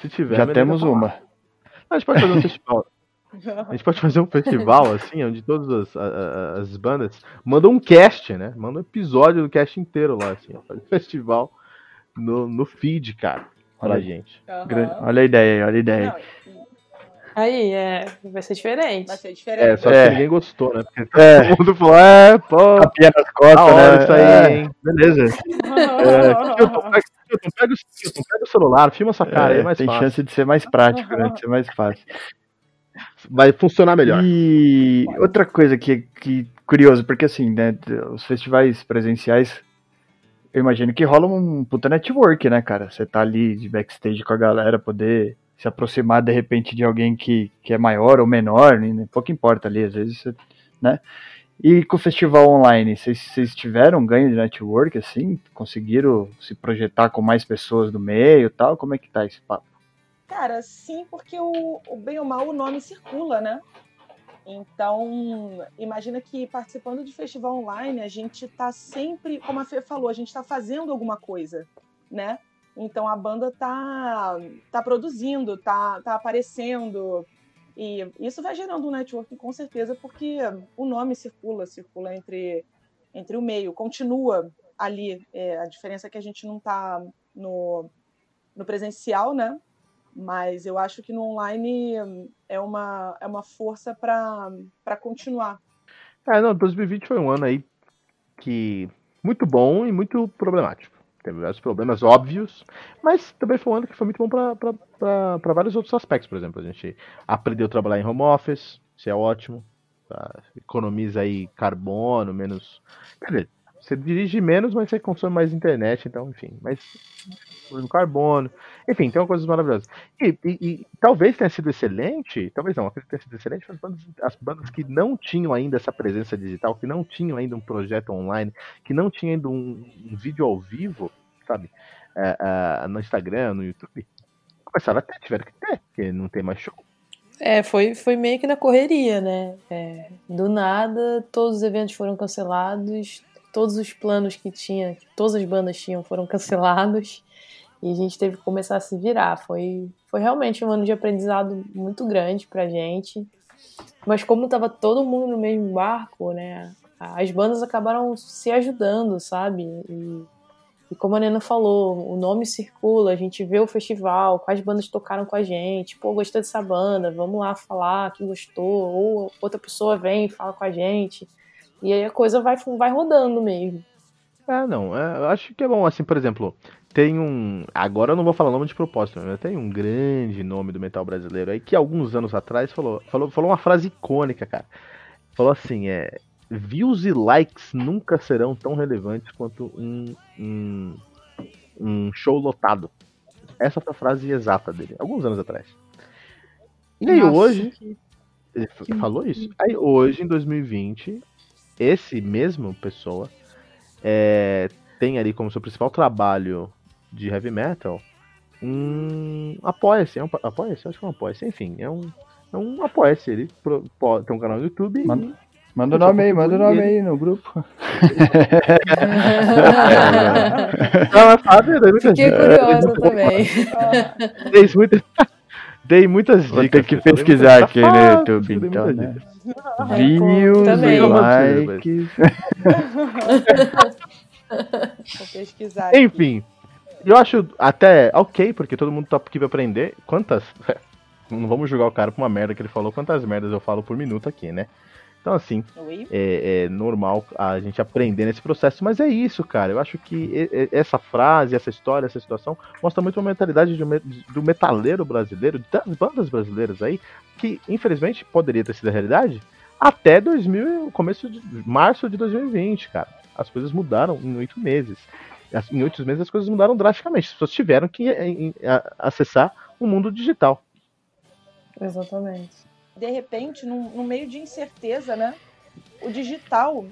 se tiver, já temos falar. uma. A gente pode fazer um festival. A gente pode fazer um festival, <laughs> assim, onde todas as, a- a- as bandas mandam um cast, né? Manda um episódio do cast inteiro lá, assim, ó. Fazer um <laughs> festival no, no feed, cara, pra Olha, gente. Grande- olha a ideia aí, olha a ideia aí. Aí, é, vai ser diferente. vai ser É, diferente. só É. que ninguém gostou, né? Porque É. todo mundo falou, é, pô, Tapinha nas costas, hora né? isso aí, É, hein? Beleza. <laughs> É, Kilton, pega, Kilton, pega, o, Kilton, pega o celular, filma sua cara aí, é É, mais tem fácil. chance de ser mais prático, né? De ser mais fácil. Vai funcionar melhor. E outra coisa que, que curioso, porque assim, né, os festivais presenciais, eu imagino que rola um puta network, né, cara? Você tá ali de backstage com a galera, poder se aproximar de repente de alguém que, que é maior ou menor, né, pouco importa ali, às vezes, né? E com o festival online, vocês, tiveram ganho de network, assim? Conseguiram se projetar com mais pessoas do meio tal? Como é que tá esse papo? Cara, sim, porque o, o bem ou mal o nome circula, né? Então, imagina que participando de festival online, a gente está sempre, como a Fê falou, a gente está fazendo alguma coisa, né? Então a banda tá, tá produzindo, tá, tá aparecendo, e isso vai gerando um networking com certeza, porque o nome circula, circula entre, entre o meio, continua ali. É, a diferença é que a gente não está no, no presencial, né? Mas eu acho que no online é uma, é uma força para continuar. É, não, 2020 foi um ano aí que muito bom e muito problemático teve vários problemas óbvios, mas também foi um ano que foi muito bom para vários outros aspectos. Por exemplo, a gente aprendeu a trabalhar em home office, isso é ótimo, tá? economiza aí carbono, menos. Quer dizer, você dirige menos, mas você consome mais internet, então, enfim. Mas no carbono. Enfim, tem coisas maravilhosas. E, e, e, talvez tenha sido excelente, talvez não, acredito que tenha sido excelente as bandas, as bandas que não tinham ainda essa presença digital, que não tinham ainda um projeto online, que não tinham ainda um, um vídeo ao vivo, sabe? É, é, no Instagram, no YouTube, começaram a ter, tiveram que ter, porque não tem mais show. É, foi, foi meio que na correria, né? É, do nada, todos os eventos foram cancelados, todos os planos que tinha, que todas as bandas tinham, foram cancelados. E a gente teve que começar a se virar. Foi, foi realmente um ano de aprendizado muito grande pra gente. Mas como estava todo mundo no mesmo barco, né? As bandas acabaram se ajudando, sabe? E, e como a Nena falou, o nome circula, a gente vê o festival, quais bandas tocaram com a gente, pô, gostei dessa banda, vamos lá falar que gostou, ou outra pessoa vem e fala com a gente. E aí a coisa vai, vai rodando mesmo. É, não, é, eu acho que é bom, assim, por exemplo, tem um. Agora eu não vou falar nome de propósito, mas tem um grande nome do metal brasileiro aí que alguns anos atrás falou, falou, falou uma frase icônica, cara. Falou assim: é. Views e likes nunca serão tão relevantes quanto um, um, um show lotado. Essa foi a frase exata dele, alguns anos atrás. E aí Nossa, hoje. Que... Ele falou isso. Aí hoje, em 2020, esse mesmo pessoa é, tem ali como seu principal trabalho de heavy metal um apoia-se, é um apoia-se, acho que é um apoia-se, enfim, é um é um apoia-se, ele pro, tem um canal no YouTube manda, e, manda o nome aí, manda o nome aí no grupo. <laughs> Não, é fácil, né? Fiquei curiosa também. Dei muitas, dei muitas dicas. Vou ter que pesquisar aqui no YouTube, então, né? Views, likes. <laughs> Vou pesquisar. Enfim, eu acho até ok, porque todo mundo tá aqui pra aprender. Quantas. <laughs> Não vamos julgar o cara por uma merda que ele falou, quantas merdas eu falo por minuto aqui, né? Então, assim, é, é, normal a gente aprender nesse processo, mas é isso, cara. Eu acho que essa frase, essa história, essa situação mostra muito a mentalidade do metaleiro brasileiro, das bandas brasileiras aí, que infelizmente poderia ter sido a realidade até 2000, começo de março de 2020, cara. As coisas mudaram em oito meses. Em oito meses as coisas mudaram drasticamente. As pessoas tiveram que acessar o mundo digital. Exatamente. De repente, no, no meio de incerteza, né? O digital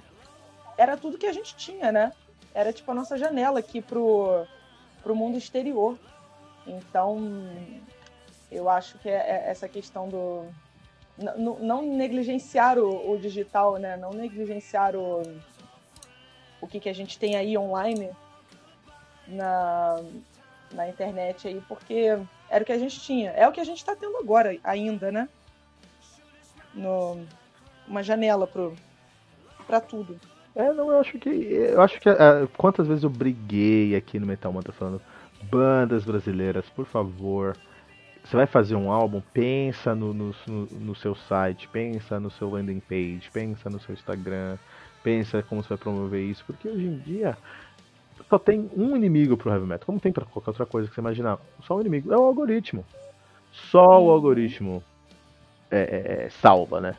era tudo que a gente tinha, né? Era tipo a nossa janela aqui pro, pro mundo exterior. Então, eu acho que é, é essa questão do, não negligenciar o, o, digital, né? Não negligenciar o, o que, que a gente tem aí online na, na internet aí, porque era o que a gente tinha. É o que a gente está tendo agora ainda, né? No, uma janela para tudo. É, não, eu acho que. Eu acho que. Uh, quantas vezes eu briguei aqui no Metal Mantra falando bandas brasileiras, por favor você vai fazer um álbum, pensa no, no, no, seu site, pensa no seu landing page, pensa no seu Instagram, pensa como você vai promover isso, porque hoje em dia só tem um inimigo pro heavy metal, como tem para qualquer outra coisa que você imaginar. Só um inimigo, é o algoritmo. Só o algoritmo é, é, é, salva, né?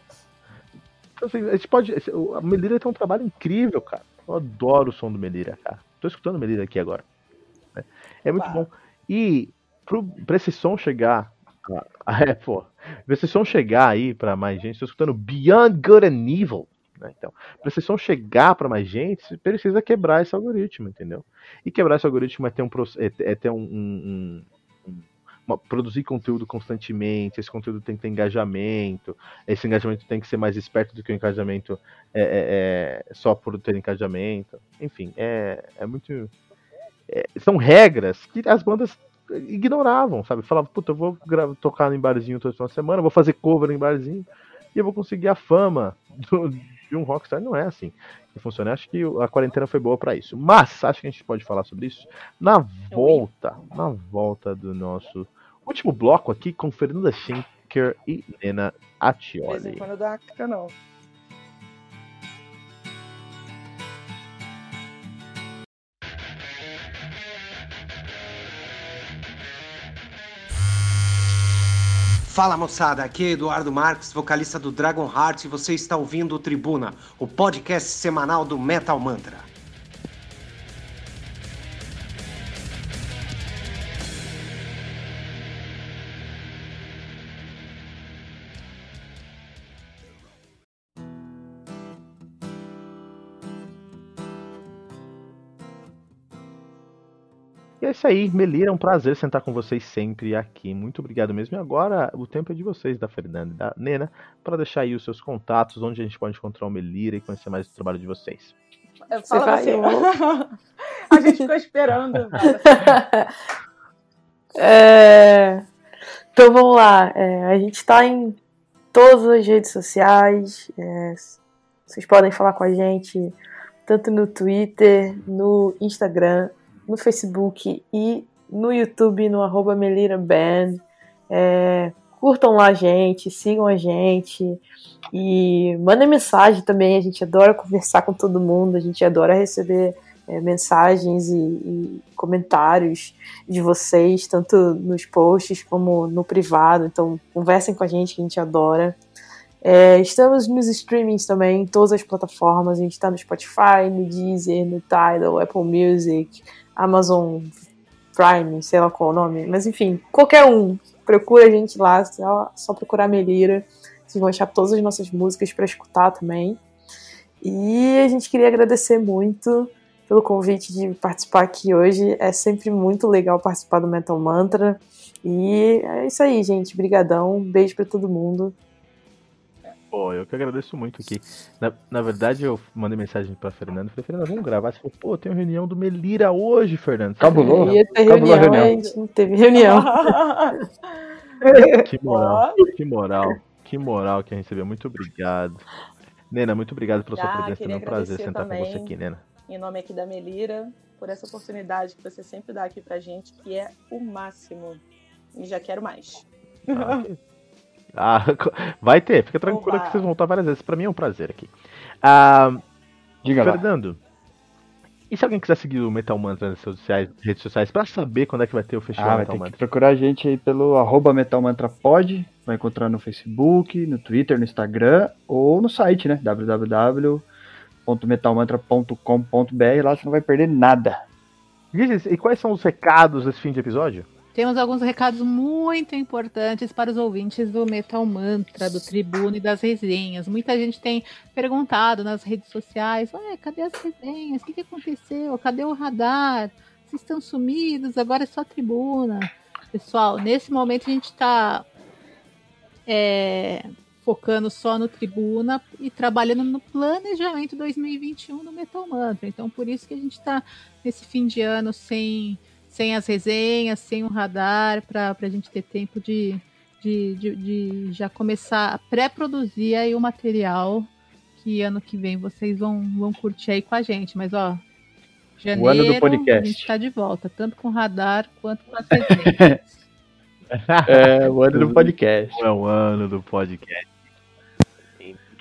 Então, assim, a gente pode. A Melira tem um trabalho incrível, cara. Eu adoro o som do Melira, cara. Tô escutando o Melira aqui agora. né? É muito bom. E pro, pra esse som chegar. ah, <laughs> É, pô. Pra esse som chegar aí pra mais gente, tô escutando Beyond Good and Evil. Né? Então, pra esse som chegar pra mais gente, você precisa quebrar esse algoritmo, entendeu? E quebrar esse algoritmo é ter um, é, é ter um, um- um- produzir conteúdo constantemente, esse conteúdo tem que ter engajamento, esse engajamento tem que ser mais esperto do que o engajamento é, é- é só por ter engajamento. Enfim, é, é muito. é, são regras que as bandas ignoravam, sabe? Falavam, puta, eu vou tocar em barzinho toda uma semana, vou fazer cover em barzinho e eu vou conseguir a fama do- de um rockstar. Não é assim que funciona. Acho que a quarentena foi boa pra isso. Mas acho que a gente pode falar sobre isso na volta, na volta do nosso último bloco aqui com Fernanda Schenker e Nena De vez em Atioli. quando não. Fala moçada, aqui é Eduardo Marques, vocalista do Dragon Heart, e você está ouvindo o Tribuna, o podcast semanal do Metal Mantra. Isso aí, Melira, é um prazer sentar com vocês sempre aqui. Muito obrigado mesmo. E agora o tempo é de vocês, da Fernanda e da Nena, para deixar aí os seus contatos, onde a gente pode encontrar o Melira e conhecer mais do trabalho de vocês. Eu Você vai, assim. eu- <laughs> a gente ficou esperando. <laughs> É, Então vamos lá. É, a gente está em todas as redes sociais. é, Vocês podem falar com a gente tanto no Twitter, no Instagram, no Facebook e no YouTube, no arroba Melira Band. É, curtam lá a gente, sigam a gente e mandem mensagem também. A gente adora conversar com todo mundo, a gente adora receber é, mensagens e, e comentários de vocês, tanto nos posts como no privado. Então, conversem com a gente, que a gente adora. É, estamos nos streamings também, em todas as plataformas. A gente está no Spotify, no Deezer, no Tidal, Apple Music, Amazon Prime, sei lá qual é o nome. Mas enfim, qualquer um. Procura a gente lá, só, só procurar Melira. Vocês vão achar todas as nossas músicas para escutar também. E a gente queria agradecer muito pelo convite de participar aqui hoje. É sempre muito legal participar do Metal Mantra. E é isso aí, gente. Brigadão. Beijo pra todo mundo. Pô, eu que agradeço muito aqui. Na, na verdade, eu mandei mensagem pra Fernanda. Falei, Fernanda, vamos gravar. Você falou, pô, tem uma reunião do Melira hoje, Fernanda. Cabulou? Ia ter a reunião, reunião. a gente não teve reunião. Que moral, que moral, que moral que a gente recebeu. Muito obrigado. Nena, muito obrigado pela sua Ah, presença. É um prazer sentar com você aqui, Nena. em nome aqui da Melira, por essa oportunidade que você sempre dá aqui pra gente, que é o máximo. E já quero mais. Ah, Ah, <laughs> vai ter, fica tranquila Oba. que vocês vão estar várias vezes. Pra mim é um prazer aqui. Ah, Diga lá. Fernando, e se alguém quiser seguir o Metal Mantra nas redes sociais, redes sociais pra saber quando é que vai ter o festival Ah, vai Metal ter que Mantra? procurar a gente aí pelo arroba metalmantrapod, vai encontrar no Facebook, no Twitter, no Instagram ou no site, né? www.metalmantra.com.br, lá você não vai perder nada. E quais são os recados desse fim de episódio? Temos alguns recados muito importantes para os ouvintes do Metal Mantra, do Tribuno e das resenhas. Muita gente tem perguntado nas redes sociais: Ué, cadê as resenhas? O que, que aconteceu? Cadê o radar? Vocês estão sumidos? Agora é só tribuna. Pessoal, nesse momento a gente está focando só no Tribuna e trabalhando no planejamento 2021 do Metal Mantra. Então, por isso que a gente está nesse fim de ano sem sem as resenhas, sem o radar, para a gente ter tempo de, de, de, de já começar a pré-produzir aí o material que ano que vem vocês vão, vão curtir aí com a gente. Mas, ó, janeiro O ano do podcast. a gente está de volta, tanto com o radar quanto com as resenhas. <laughs> É, o ano do <laughs> podcast. É o ano do podcast.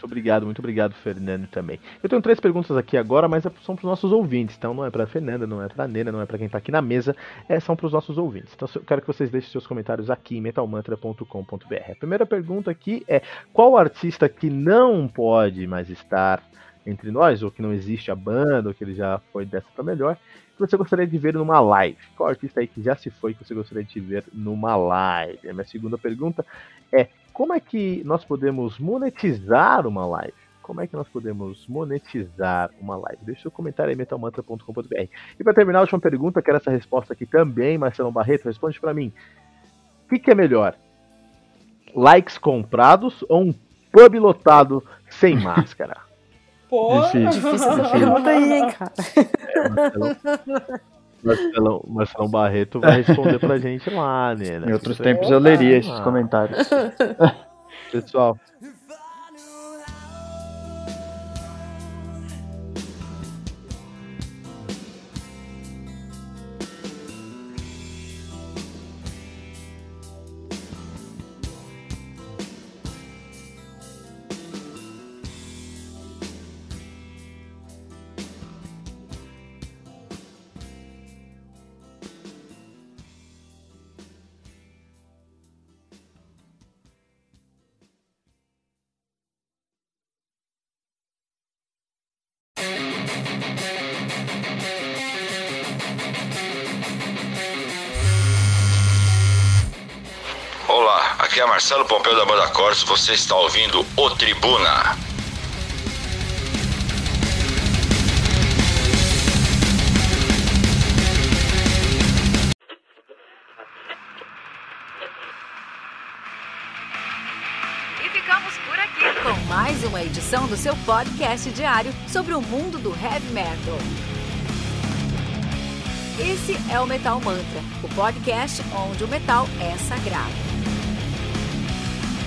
Obrigado, muito obrigado, Fernando, também. Eu tenho três perguntas aqui agora, mas são para os nossos ouvintes. Então não é para Fernanda, não é para Nena, não é para quem está aqui na mesa, é, são para os nossos ouvintes. Então eu quero que vocês deixem seus comentários aqui em metalmantra.com.br. A primeira pergunta aqui é: qual artista que não pode mais estar entre nós, ou que não existe a banda, ou que ele já foi dessa para melhor, que você gostaria de ver numa live? Qual artista aí que já se foi que você gostaria de ver numa live? A minha segunda pergunta é: como é que nós podemos monetizar uma live? Como é que nós podemos monetizar uma live? Deixa seu comentário aí, metalmantra.com.br. E para terminar, a última pergunta, quero essa resposta aqui também, Marcelo Barreto, responde para mim. O que, que é melhor? Likes comprados ou um pub lotado sem <laughs> máscara? Pô, Difícil essa pergunta aí, hein, cara. É, Marcelo, <laughs> Marcelão, Marcelão Barreto vai responder pra gente lá, né? Em outros tempos eu leria esses comentários. <laughs> Pessoal, Pompeu da Banda Cortes, você está ouvindo o Tribuna. E ficamos por aqui com mais uma edição do seu podcast diário sobre o mundo do heavy metal. Esse é o Metal Mantra, o podcast onde o metal é sagrado.